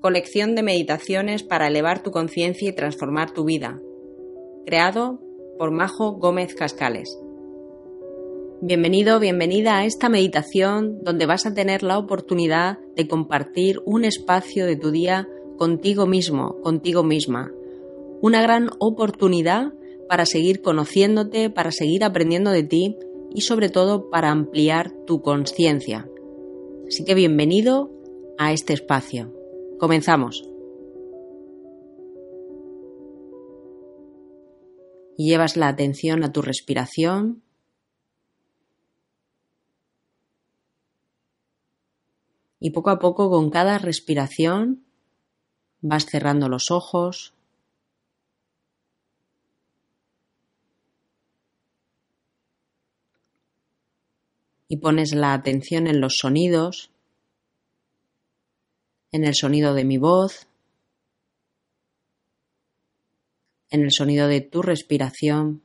colección de meditaciones para elevar tu conciencia y transformar tu vida, creado por Majo Gómez Cascales. Bienvenido, bienvenida a esta meditación donde vas a tener la oportunidad de compartir un espacio de tu día contigo mismo, contigo misma. Una gran oportunidad para seguir conociéndote, para seguir aprendiendo de ti y sobre todo para ampliar tu conciencia. Así que bienvenido a este espacio. Comenzamos. Llevas la atención a tu respiración. Y poco a poco con cada respiración vas cerrando los ojos. Y pones la atención en los sonidos en el sonido de mi voz, en el sonido de tu respiración.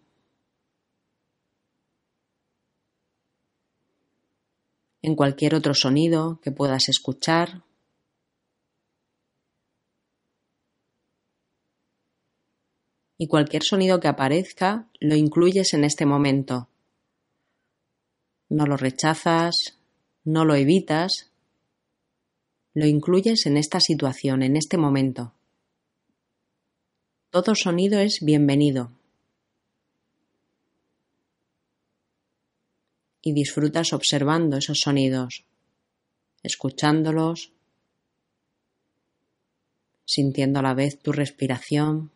en cualquier otro sonido que puedas escuchar. Y cualquier sonido que aparezca lo incluyes en este momento. No lo rechazas, no lo evitas, lo incluyes en esta situación, en este momento. Todo sonido es bienvenido. Y disfrutas observando esos sonidos, escuchándolos, sintiendo a la vez tu respiración.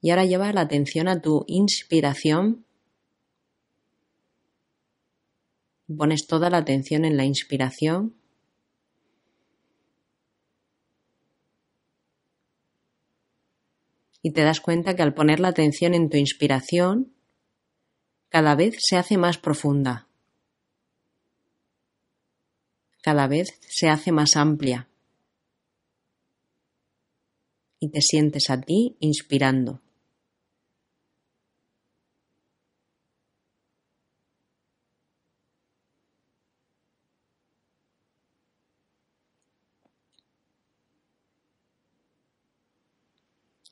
Y ahora lleva la atención a tu inspiración. Pones toda la atención en la inspiración. Y te das cuenta que al poner la atención en tu inspiración, cada vez se hace más profunda. Cada vez se hace más amplia. Y te sientes a ti inspirando.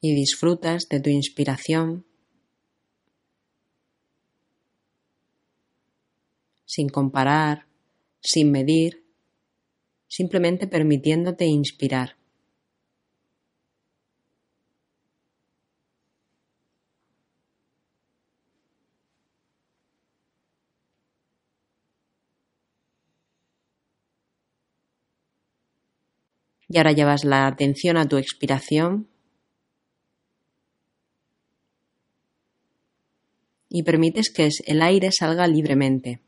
Y disfrutas de tu inspiración sin comparar, sin medir, simplemente permitiéndote inspirar. Y ahora llevas la atención a tu expiración y permites que el aire salga libremente.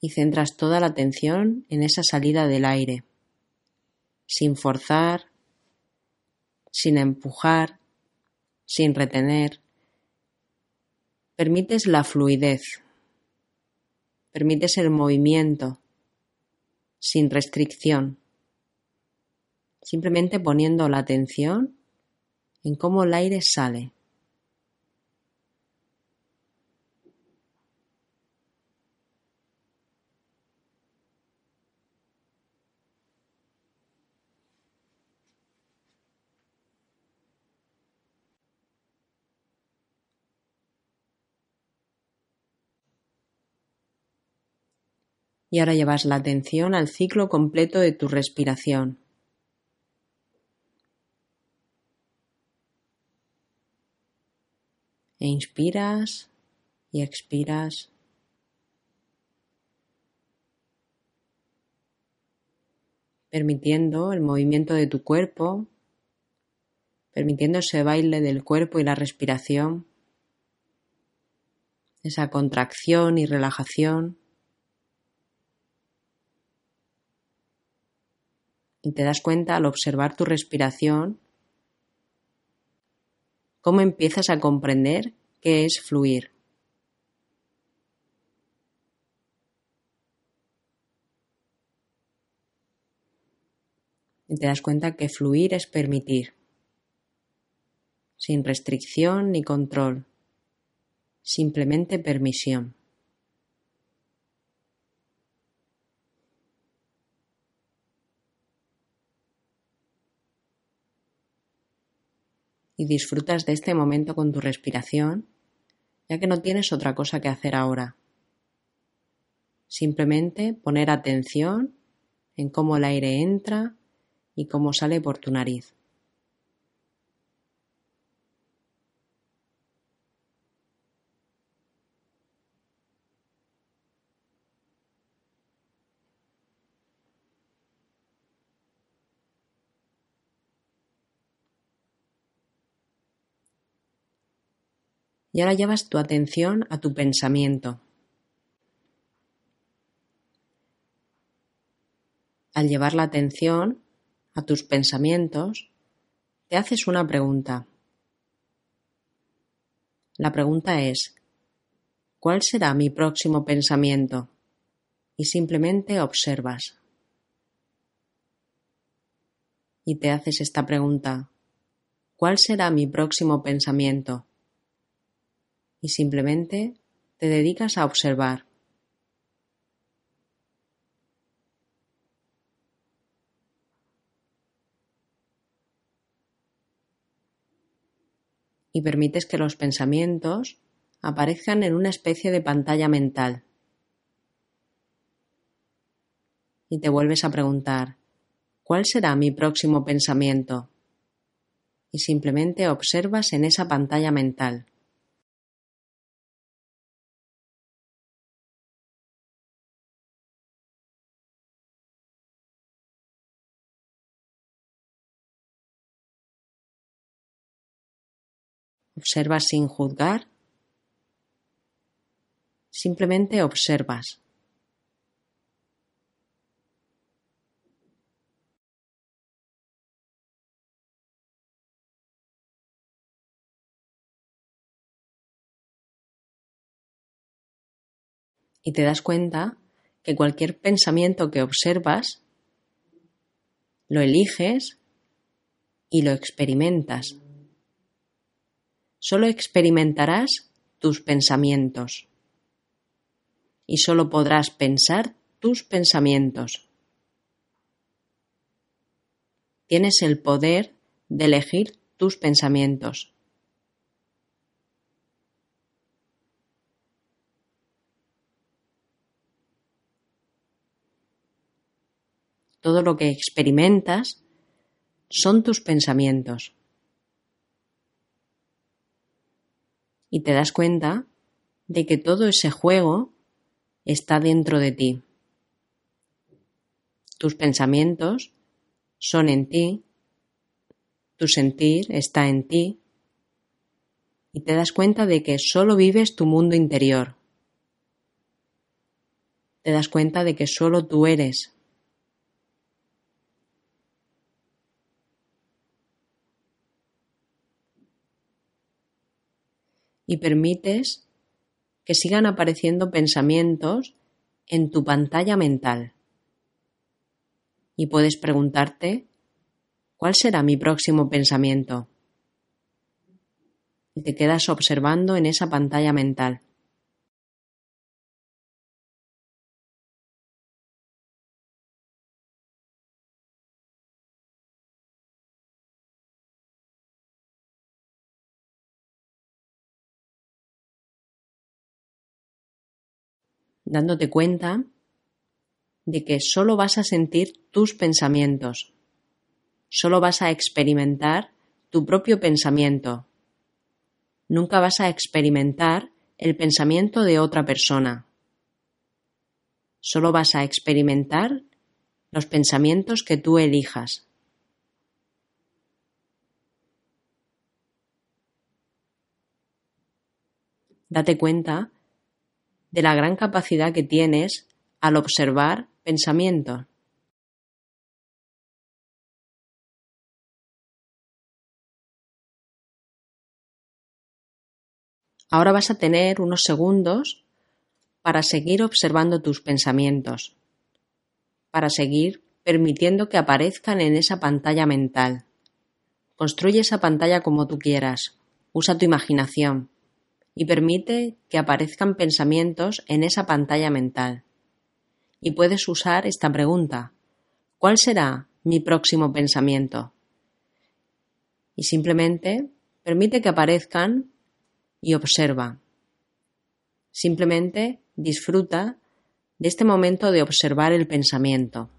Y centras toda la atención en esa salida del aire, sin forzar, sin empujar, sin retener. Permites la fluidez, permites el movimiento, sin restricción, simplemente poniendo la atención en cómo el aire sale. Y ahora llevas la atención al ciclo completo de tu respiración. E inspiras y expiras. Permitiendo el movimiento de tu cuerpo, permitiendo ese baile del cuerpo y la respiración, esa contracción y relajación. Y te das cuenta al observar tu respiración cómo empiezas a comprender qué es fluir. Y te das cuenta que fluir es permitir, sin restricción ni control, simplemente permisión. Y disfrutas de este momento con tu respiración, ya que no tienes otra cosa que hacer ahora. Simplemente poner atención en cómo el aire entra y cómo sale por tu nariz. Y ahora llevas tu atención a tu pensamiento. Al llevar la atención a tus pensamientos, te haces una pregunta. La pregunta es, ¿cuál será mi próximo pensamiento? Y simplemente observas. Y te haces esta pregunta, ¿cuál será mi próximo pensamiento? Y simplemente te dedicas a observar. Y permites que los pensamientos aparezcan en una especie de pantalla mental. Y te vuelves a preguntar, ¿cuál será mi próximo pensamiento? Y simplemente observas en esa pantalla mental. Observas sin juzgar. Simplemente observas. Y te das cuenta que cualquier pensamiento que observas, lo eliges y lo experimentas solo experimentarás tus pensamientos y solo podrás pensar tus pensamientos. Tienes el poder de elegir tus pensamientos. Todo lo que experimentas son tus pensamientos. Y te das cuenta de que todo ese juego está dentro de ti. Tus pensamientos son en ti, tu sentir está en ti y te das cuenta de que solo vives tu mundo interior. Te das cuenta de que solo tú eres y permites que sigan apareciendo pensamientos en tu pantalla mental. Y puedes preguntarte, ¿cuál será mi próximo pensamiento? Y te quedas observando en esa pantalla mental. Dándote cuenta de que solo vas a sentir tus pensamientos, solo vas a experimentar tu propio pensamiento. Nunca vas a experimentar el pensamiento de otra persona. Solo vas a experimentar los pensamientos que tú elijas. Date cuenta de la gran capacidad que tienes al observar pensamiento. Ahora vas a tener unos segundos para seguir observando tus pensamientos, para seguir permitiendo que aparezcan en esa pantalla mental. Construye esa pantalla como tú quieras, usa tu imaginación y permite que aparezcan pensamientos en esa pantalla mental. Y puedes usar esta pregunta. ¿Cuál será mi próximo pensamiento? Y simplemente permite que aparezcan y observa. Simplemente disfruta de este momento de observar el pensamiento.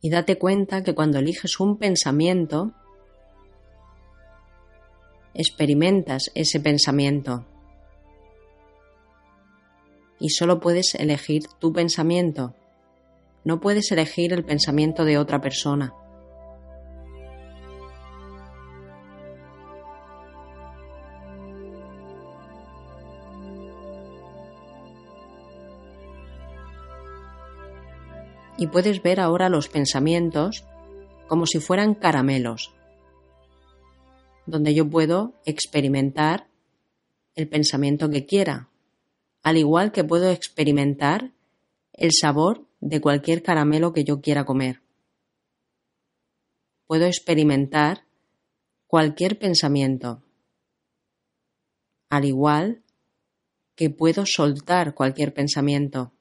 Y date cuenta que cuando eliges un pensamiento, experimentas ese pensamiento. Y solo puedes elegir tu pensamiento. No puedes elegir el pensamiento de otra persona. Y puedes ver ahora los pensamientos como si fueran caramelos, donde yo puedo experimentar el pensamiento que quiera, al igual que puedo experimentar el sabor de cualquier caramelo que yo quiera comer. Puedo experimentar cualquier pensamiento, al igual que puedo soltar cualquier pensamiento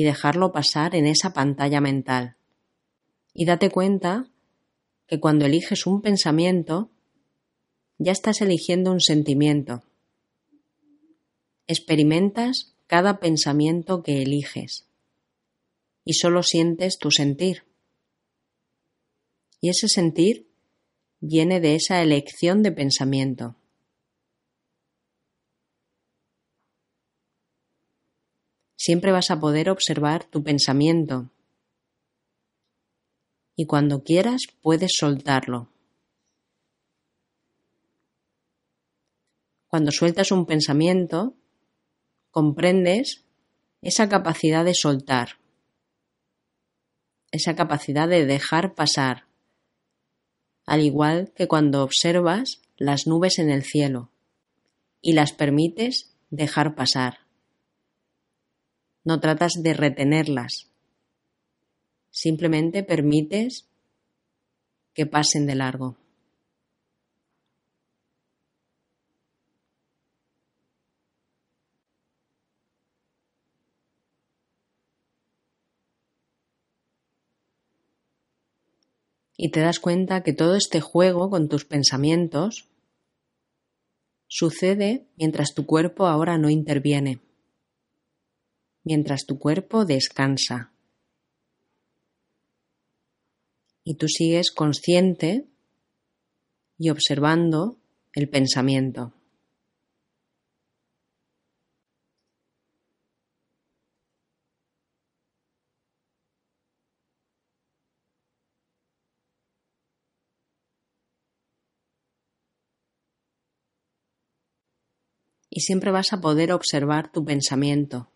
y dejarlo pasar en esa pantalla mental. Y date cuenta que cuando eliges un pensamiento, ya estás eligiendo un sentimiento. Experimentas cada pensamiento que eliges y solo sientes tu sentir. Y ese sentir viene de esa elección de pensamiento. Siempre vas a poder observar tu pensamiento y cuando quieras puedes soltarlo. Cuando sueltas un pensamiento, comprendes esa capacidad de soltar, esa capacidad de dejar pasar, al igual que cuando observas las nubes en el cielo y las permites dejar pasar. No tratas de retenerlas. Simplemente permites que pasen de largo. y te das cuenta que todo este juego con tus pensamientos sucede mientras tu cuerpo ahora no interviene mientras tu cuerpo descansa. Y tú sigues consciente y observando el pensamiento. y siempre vas a poder observar tu pensamiento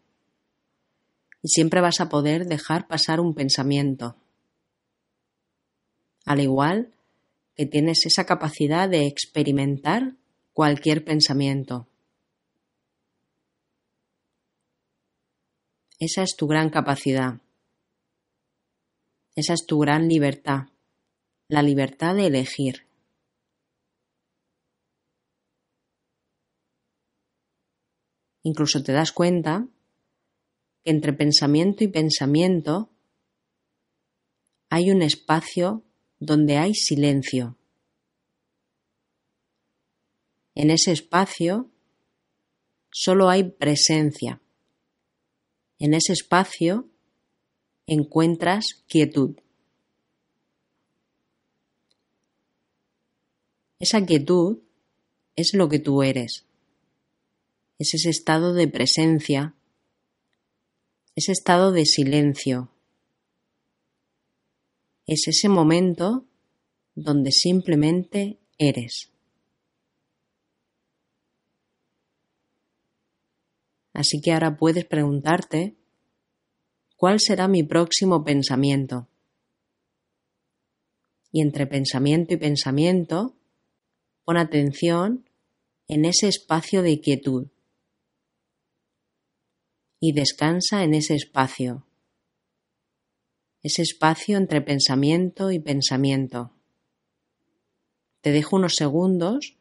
y siempre vas a poder dejar pasar un pensamiento. Al igual que tienes esa capacidad de experimentar cualquier pensamiento. Esa es tu gran capacidad. Esa es tu gran libertad. La libertad de elegir. Incluso te das cuenta que entre pensamiento y pensamiento hay un espacio donde hay silencio. En ese espacio solo hay presencia. En ese espacio encuentras quietud. Esa quietud es lo que tú eres. Es ese estado de presencia, ese estado de silencio. Es ese momento donde simplemente eres. Así que ahora puedes preguntarte, ¿cuál será mi próximo pensamiento? Y entre pensamiento y pensamiento, pon atención en ese espacio de quietud y descansa en ese espacio, ese espacio entre pensamiento y pensamiento. Te dejo unos segundos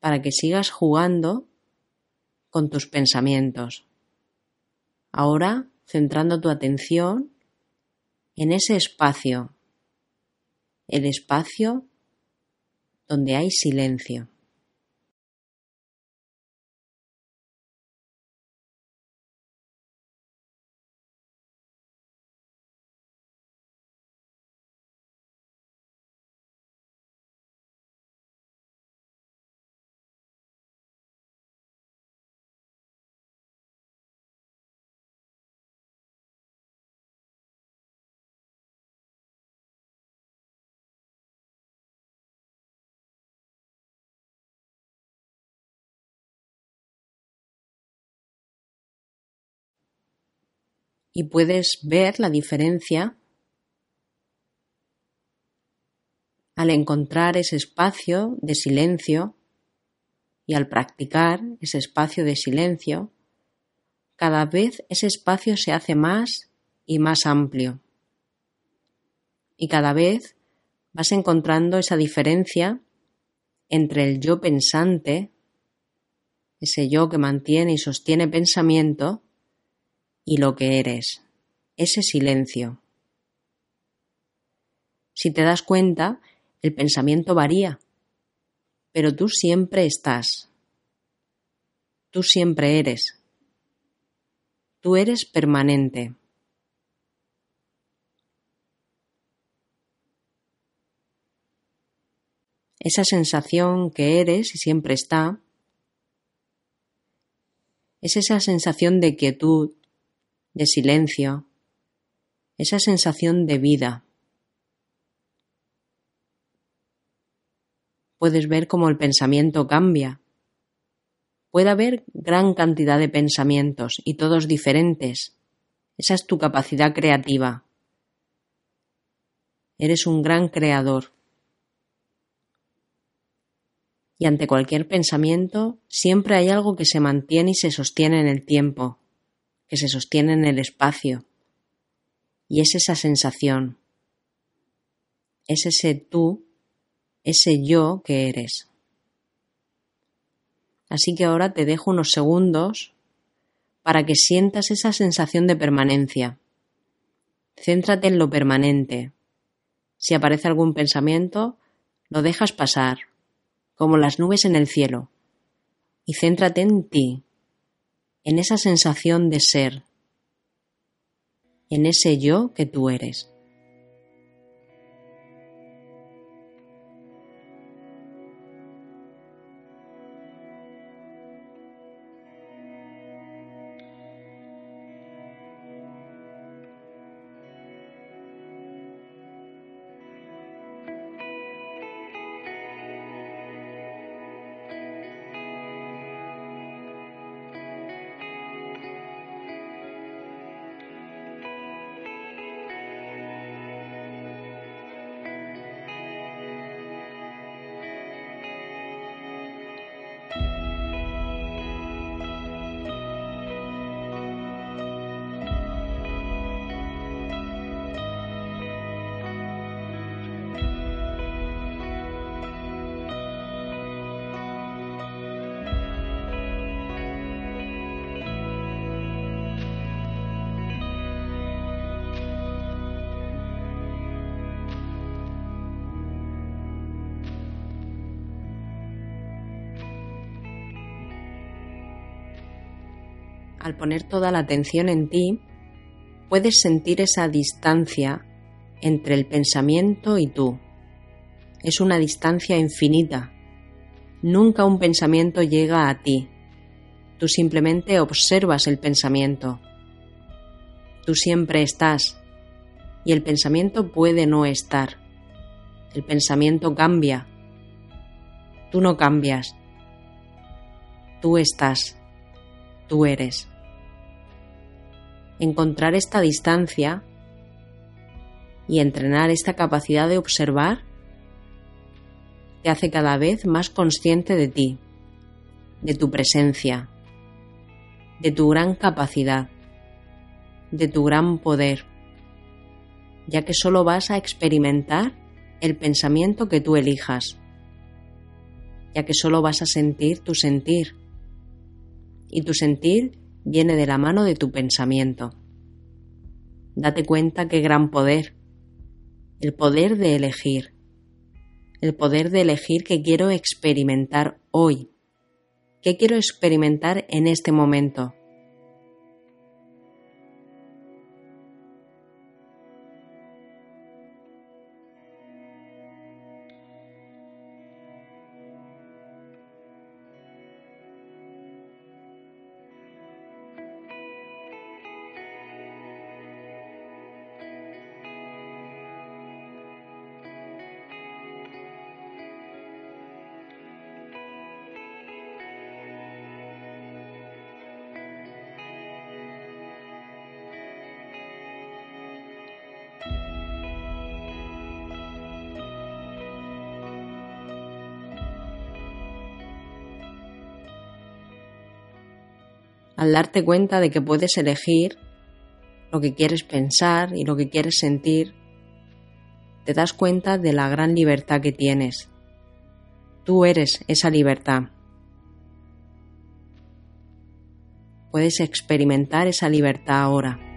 para que sigas jugando con tus pensamientos. Ahora centrando tu atención en ese espacio, el espacio donde hay silencio. Y puedes ver la diferencia al encontrar ese espacio de silencio y al practicar ese espacio de silencio, cada vez ese espacio se hace más y más amplio. Y cada vez vas encontrando esa diferencia entre el yo pensante, ese yo que mantiene y sostiene pensamiento, y lo que eres, ese silencio. Si te das cuenta, el pensamiento varía, pero tú siempre estás. Tú siempre eres. Tú eres permanente. Esa sensación que eres y siempre está es esa sensación de quietud, de silencio, esa sensación de vida. Puedes ver cómo el pensamiento cambia. Puede haber gran cantidad de pensamientos y todos diferentes. Esa es tu capacidad creativa. Eres un gran creador. Y ante cualquier pensamiento siempre hay algo que se mantiene y se sostiene en el tiempo, que se sostiene en el espacio. Y es esa sensación, es ese tú, ese yo que eres. Así que ahora te dejo unos segundos para que sientas esa sensación de permanencia. Céntrate en lo permanente. Si aparece algún pensamiento, lo dejas pasar, como las nubes en el cielo, y céntrate en ti, en esa sensación de ser, en ese yo que tú eres. Al poner toda la atención en ti, puedes sentir esa distancia entre el pensamiento y tú. Es una distancia infinita. Nunca un pensamiento llega a ti. Tú simplemente observas el pensamiento. Tú siempre estás y el pensamiento puede no estar. El pensamiento cambia. Tú no cambias. Tú estás. Tú eres. Encontrar esta distancia y entrenar esta capacidad de observar te hace cada vez más consciente de ti, de tu presencia, de tu gran capacidad, de tu gran poder, ya que solo vas a experimentar el pensamiento que tú elijas, ya que solo vas a sentir tu sentir, y tu sentir viene de la mano de tu pensamiento. Date cuenta qué gran poder, el poder de elegir, el poder de elegir qué quiero experimentar hoy, qué quiero experimentar en este momento al darte cuenta de que puedes elegir lo que quieres pensar y lo que quieres sentir, te das cuenta de la gran libertad que tienes. Tú eres esa libertad. Puedes experimentar esa libertad ahora.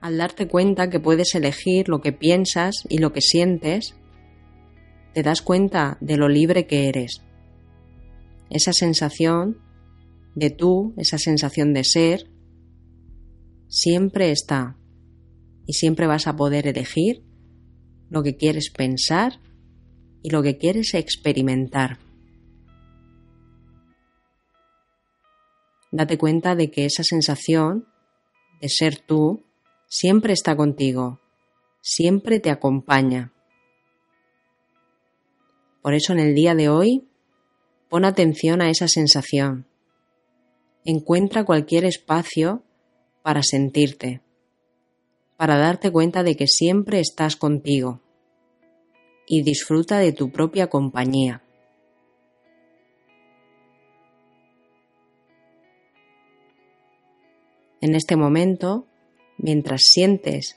Al darte cuenta que puedes elegir lo que piensas y lo que sientes, te das cuenta de lo libre que eres. Esa sensación de tú, esa sensación de ser, siempre está y siempre vas a poder elegir lo que quieres pensar y lo que quieres experimentar. Date cuenta de que esa sensación de ser tú siempre está contigo, siempre te acompaña. Por eso en el día de hoy, pon atención a esa sensación. Encuentra cualquier espacio para sentirte, para darte cuenta de que siempre estás contigo y disfruta de tu propia compañía. En este momento, mientras sientes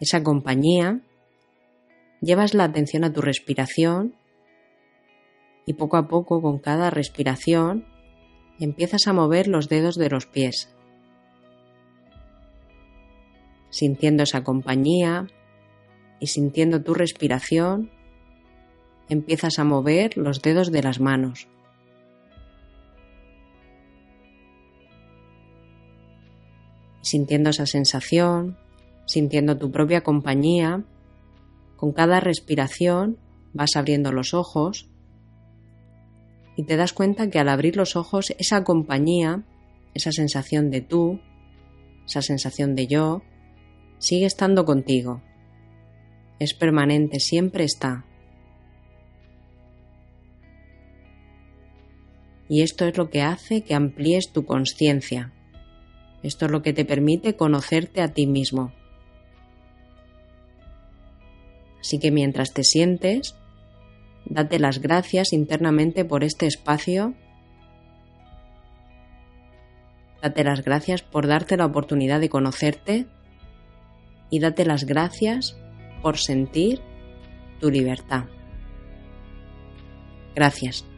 esa compañía, llevas la atención a tu respiración y poco a poco con cada respiración empiezas a mover los dedos de los pies, sintiendo esa compañía y sintiendo tu respiración, empiezas a mover los dedos de las manos. Sintiendo esa sensación, sintiendo tu propia compañía. Con cada respiración vas abriendo los ojos y te das cuenta que al abrir los ojos esa compañía, esa sensación de tú, esa sensación de yo, sigue estando contigo. Es permanente, siempre está. Y esto es lo que hace que amplíes tu conciencia. Esto es lo que te permite conocerte a ti mismo. Así que mientras te sientes, date las gracias internamente por este espacio. Date las gracias por darte la oportunidad de conocerte y date las gracias por sentir tu libertad. Gracias.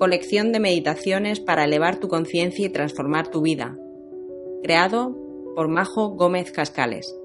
Colección de meditaciones para elevar tu conciencia y transformar tu vida. Creado por Majo Gómez Cascales.